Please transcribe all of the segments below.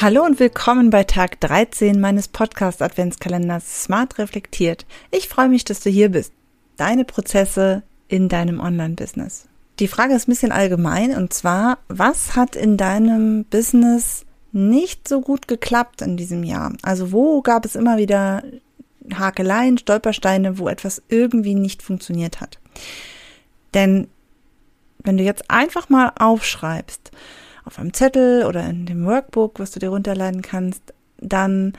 Hallo und willkommen bei Tag 13 meines Podcast Adventskalenders Smart Reflektiert. Ich freue mich, dass du hier bist. Deine Prozesse in deinem Online-Business. Die Frage ist ein bisschen allgemein und zwar, was hat in deinem Business nicht so gut geklappt in diesem Jahr? Also wo gab es immer wieder Hakeleien, Stolpersteine, wo etwas irgendwie nicht funktioniert hat? Denn wenn du jetzt einfach mal aufschreibst, auf einem Zettel oder in dem Workbook, was du dir runterladen kannst, dann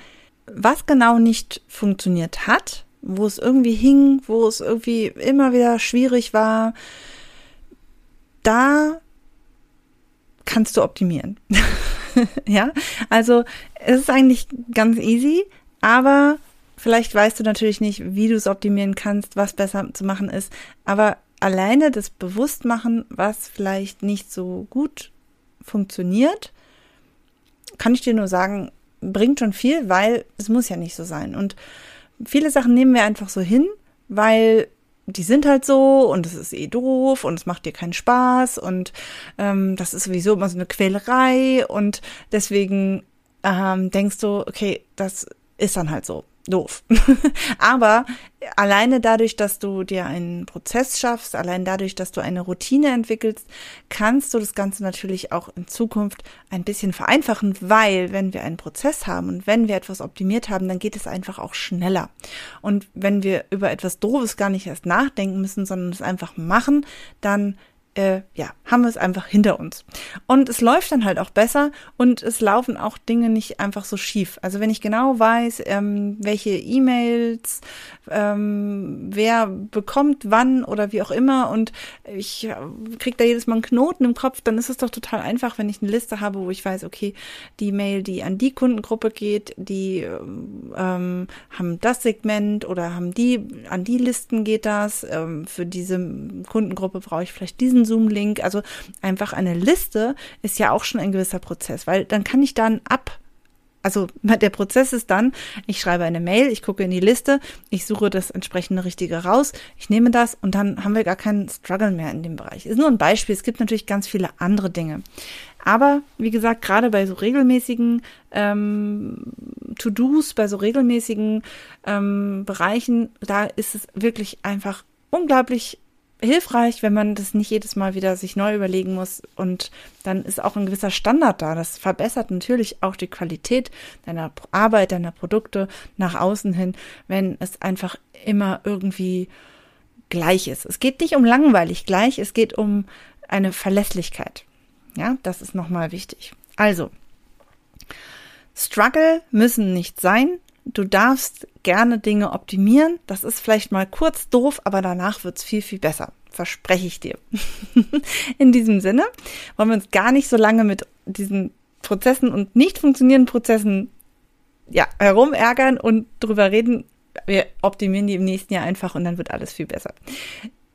was genau nicht funktioniert hat, wo es irgendwie hing, wo es irgendwie immer wieder schwierig war, da kannst du optimieren. ja, also es ist eigentlich ganz easy, aber vielleicht weißt du natürlich nicht, wie du es optimieren kannst, was besser zu machen ist, aber alleine das Bewusstmachen, was vielleicht nicht so gut funktioniert, kann ich dir nur sagen, bringt schon viel, weil es muss ja nicht so sein. Und viele Sachen nehmen wir einfach so hin, weil die sind halt so und es ist eh doof und es macht dir keinen Spaß und ähm, das ist sowieso immer so eine Quälerei und deswegen ähm, denkst du, okay, das ist dann halt so doof. Aber alleine dadurch, dass du dir einen Prozess schaffst, allein dadurch, dass du eine Routine entwickelst, kannst du das Ganze natürlich auch in Zukunft ein bisschen vereinfachen, weil wenn wir einen Prozess haben und wenn wir etwas optimiert haben, dann geht es einfach auch schneller. Und wenn wir über etwas Doofes gar nicht erst nachdenken müssen, sondern es einfach machen, dann äh, ja, haben wir es einfach hinter uns. Und es läuft dann halt auch besser und es laufen auch Dinge nicht einfach so schief. Also wenn ich genau weiß, ähm, welche E-Mails, ähm, wer bekommt wann oder wie auch immer und ich kriege da jedes Mal einen Knoten im Kopf, dann ist es doch total einfach, wenn ich eine Liste habe, wo ich weiß, okay, die Mail, die an die Kundengruppe geht, die ähm, haben das Segment oder haben die, an die Listen geht das, ähm, für diese Kundengruppe brauche ich vielleicht diesen Zoom-Link. Also einfach eine Liste ist ja auch schon ein gewisser Prozess, weil dann kann ich dann ab also der Prozess ist dann, ich schreibe eine Mail, ich gucke in die Liste, ich suche das entsprechende Richtige raus, ich nehme das und dann haben wir gar keinen Struggle mehr in dem Bereich. Ist nur ein Beispiel, es gibt natürlich ganz viele andere Dinge. Aber wie gesagt, gerade bei so regelmäßigen ähm, To-Dos, bei so regelmäßigen ähm, Bereichen, da ist es wirklich einfach unglaublich hilfreich, wenn man das nicht jedes Mal wieder sich neu überlegen muss. Und dann ist auch ein gewisser Standard da. Das verbessert natürlich auch die Qualität deiner Arbeit, deiner Produkte nach außen hin, wenn es einfach immer irgendwie gleich ist. Es geht nicht um langweilig gleich, es geht um eine Verlässlichkeit. Ja, das ist nochmal wichtig. Also, Struggle müssen nicht sein. Du darfst gerne Dinge optimieren. Das ist vielleicht mal kurz doof, aber danach wird's viel, viel besser. Verspreche ich dir. In diesem Sinne wollen wir uns gar nicht so lange mit diesen Prozessen und nicht funktionierenden Prozessen ja, herumärgern und drüber reden. Wir optimieren die im nächsten Jahr einfach und dann wird alles viel besser.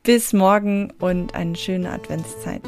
Bis morgen und eine schöne Adventszeit.